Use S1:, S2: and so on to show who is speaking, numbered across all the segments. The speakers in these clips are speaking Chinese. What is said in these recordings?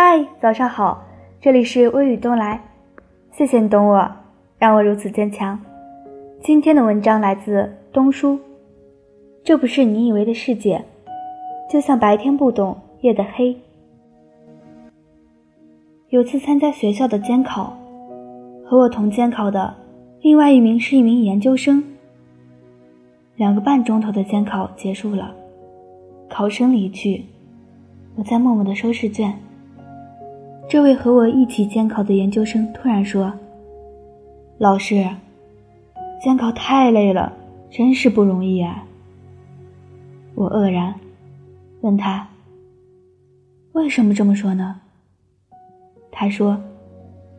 S1: 嗨，早上好，这里是微雨东来，谢谢你懂我，让我如此坚强。今天的文章来自东叔，这不是你以为的世界，就像白天不懂夜的黑。有次参加学校的监考，和我同监考的另外一名是一名研究生。两个半钟头的监考结束了，考生离去，我在默默的收试卷。这位和我一起监考的研究生突然说：“老师，监考太累了，真是不容易啊。”我愕然，问他：“为什么这么说呢？”他说：“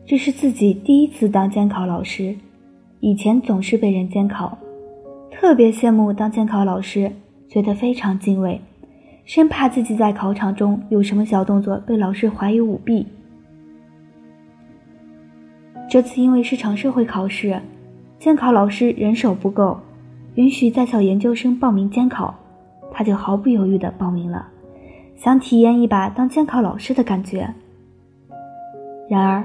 S1: 这是自己第一次当监考老师，以前总是被人监考，特别羡慕当监考老师，觉得非常敬畏，生怕自己在考场中有什么小动作被老师怀疑舞弊。”这次因为是场社会考试，监考老师人手不够，允许在校研究生报名监考，他就毫不犹豫地报名了，想体验一把当监考老师的感觉。然而，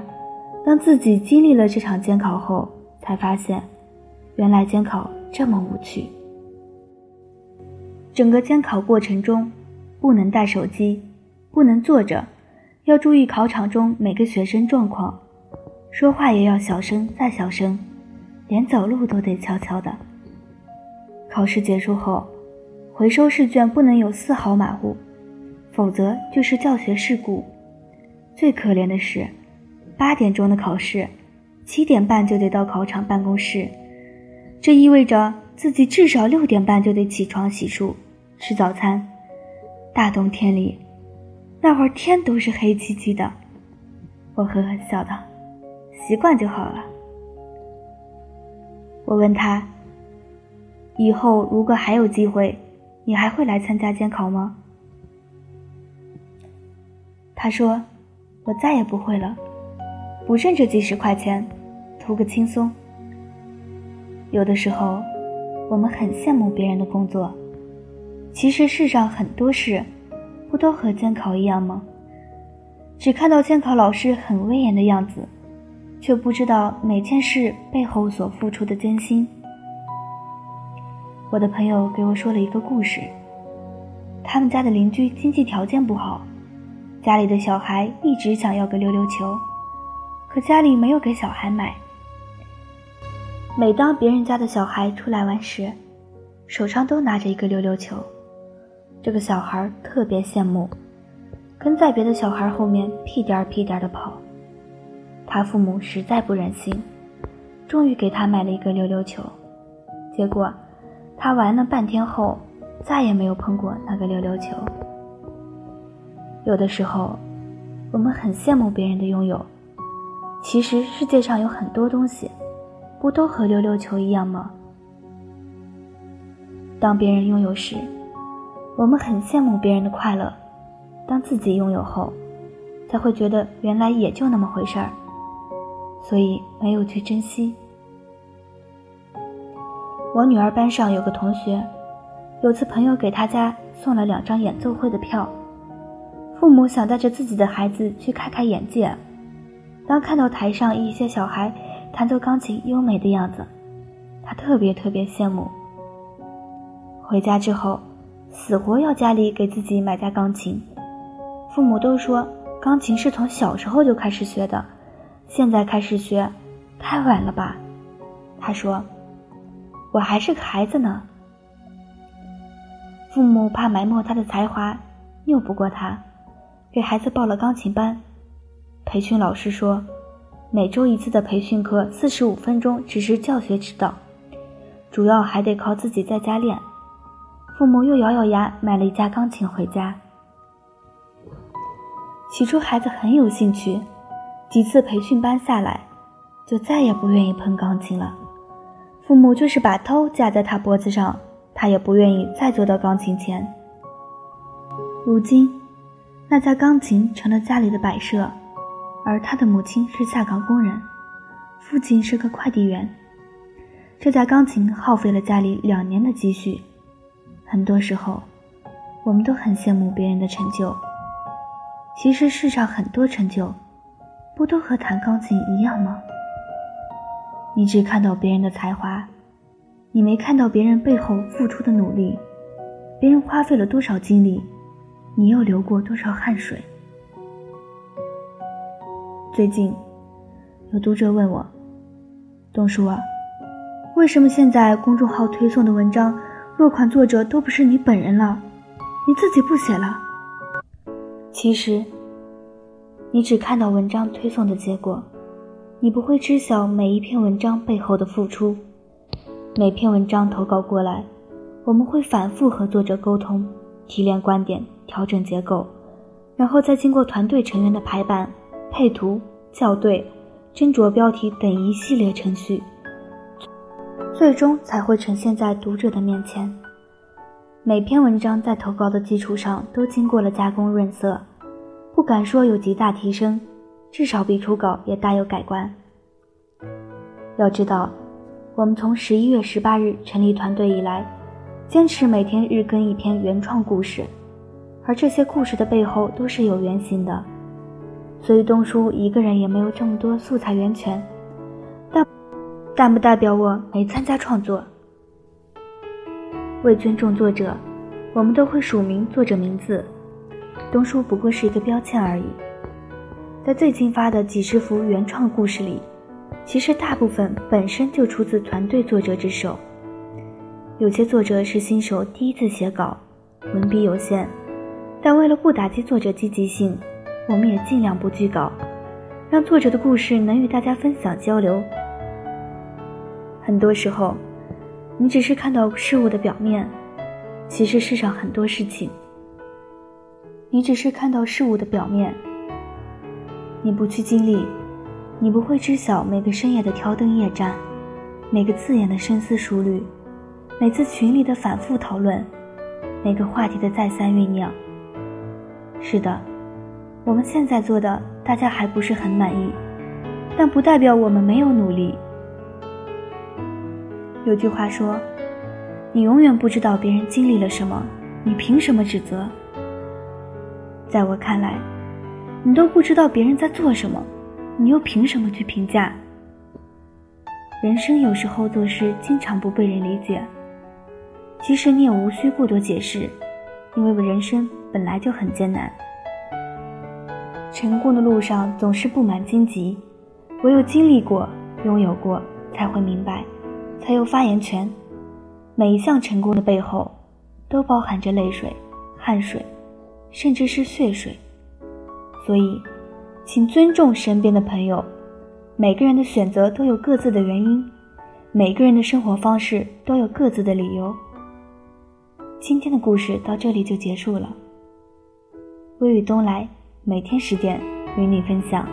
S1: 当自己经历了这场监考后，才发现，原来监考这么无趣。整个监考过程中，不能带手机，不能坐着，要注意考场中每个学生状况。说话也要小声再小声，连走路都得悄悄的。考试结束后，回收试卷不能有丝毫马虎，否则就是教学事故。最可怜的是，八点钟的考试，七点半就得到考场办公室，这意味着自己至少六点半就得起床洗漱、吃早餐。大冬天里，那会儿天都是黑漆漆的。我呵呵笑道。习惯就好了。我问他：“以后如果还有机会，你还会来参加监考吗？”他说：“我再也不会了，不挣这几十块钱，图个轻松。”有的时候，我们很羡慕别人的工作，其实世上很多事，不都和监考一样吗？只看到监考老师很威严的样子。却不知道每件事背后所付出的艰辛。我的朋友给我说了一个故事，他们家的邻居经济条件不好，家里的小孩一直想要个溜溜球，可家里没有给小孩买。每当别人家的小孩出来玩时，手上都拿着一个溜溜球，这个小孩特别羡慕，跟在别的小孩后面屁颠儿屁颠儿的跑。他父母实在不忍心，终于给他买了一个溜溜球。结果，他玩了半天后，再也没有碰过那个溜溜球。有的时候，我们很羡慕别人的拥有，其实世界上有很多东西，不都和溜溜球一样吗？当别人拥有时，我们很羡慕别人的快乐；当自己拥有后，才会觉得原来也就那么回事儿。所以没有去珍惜。我女儿班上有个同学，有次朋友给她家送了两张演奏会的票，父母想带着自己的孩子去开开眼界。当看到台上一些小孩弹奏钢琴优美的样子，他特别特别羡慕。回家之后，死活要家里给自己买架钢琴。父母都说钢琴是从小时候就开始学的。现在开始学，太晚了吧？他说：“我还是个孩子呢。”父母怕埋没他的才华，拗不过他，给孩子报了钢琴班。培训老师说，每周一次的培训课，四十五分钟只是教学指导，主要还得靠自己在家练。父母又咬咬牙买了一架钢琴回家。起初，孩子很有兴趣。几次培训班下来，就再也不愿意碰钢琴了。父母就是把刀架在他脖子上，他也不愿意再坐到钢琴前。如今，那架钢琴成了家里的摆设，而他的母亲是下岗工人，父亲是个快递员。这架钢琴耗费了家里两年的积蓄。很多时候，我们都很羡慕别人的成就，其实世上很多成就，不都和弹钢琴一样吗？你只看到别人的才华，你没看到别人背后付出的努力，别人花费了多少精力，你又流过多少汗水。最近，有读者问我：“东叔，为什么现在公众号推送的文章，落款作者都不是你本人了，你自己不写了？”其实，你只看到文章推送的结果。你不会知晓每一篇文章背后的付出。每篇文章投稿过来，我们会反复和作者沟通，提炼观点，调整结构，然后再经过团队成员的排版、配图、校对、斟酌标题等一系列程序，最终才会呈现在读者的面前。每篇文章在投稿的基础上都经过了加工润色，不敢说有极大提升。至少比初稿也大有改观。要知道，我们从十一月十八日成立团队以来，坚持每天日更一篇原创故事，而这些故事的背后都是有原型的。所以东叔一个人也没有这么多素材源泉，但但不代表我没参加创作。为尊重作者，我们都会署名作者名字，东叔不过是一个标签而已。在最近发的几十幅原创故事里，其实大部分本身就出自团队作者之手。有些作者是新手第一次写稿，文笔有限，但为了不打击作者积极性，我们也尽量不拒稿，让作者的故事能与大家分享交流。很多时候，你只是看到事物的表面，其实世上很多事情，你只是看到事物的表面。你不去经历，你不会知晓每个深夜的挑灯夜战，每个字眼的深思熟虑，每次群里的反复讨论，每个话题的再三酝酿。是的，我们现在做的大家还不是很满意，但不代表我们没有努力。有句话说：“你永远不知道别人经历了什么，你凭什么指责？”在我看来。你都不知道别人在做什么，你又凭什么去评价？人生有时候做事经常不被人理解，其实你也无需过多解释，因为我人生本来就很艰难。成功的路上总是布满荆棘，唯有经历过、拥有过，才会明白，才有发言权。每一项成功的背后，都包含着泪水、汗水，甚至是血水。所以，请尊重身边的朋友。每个人的选择都有各自的原因，每个人的生活方式都有各自的理由。今天的故事到这里就结束了。微雨东来，每天十点与你分享。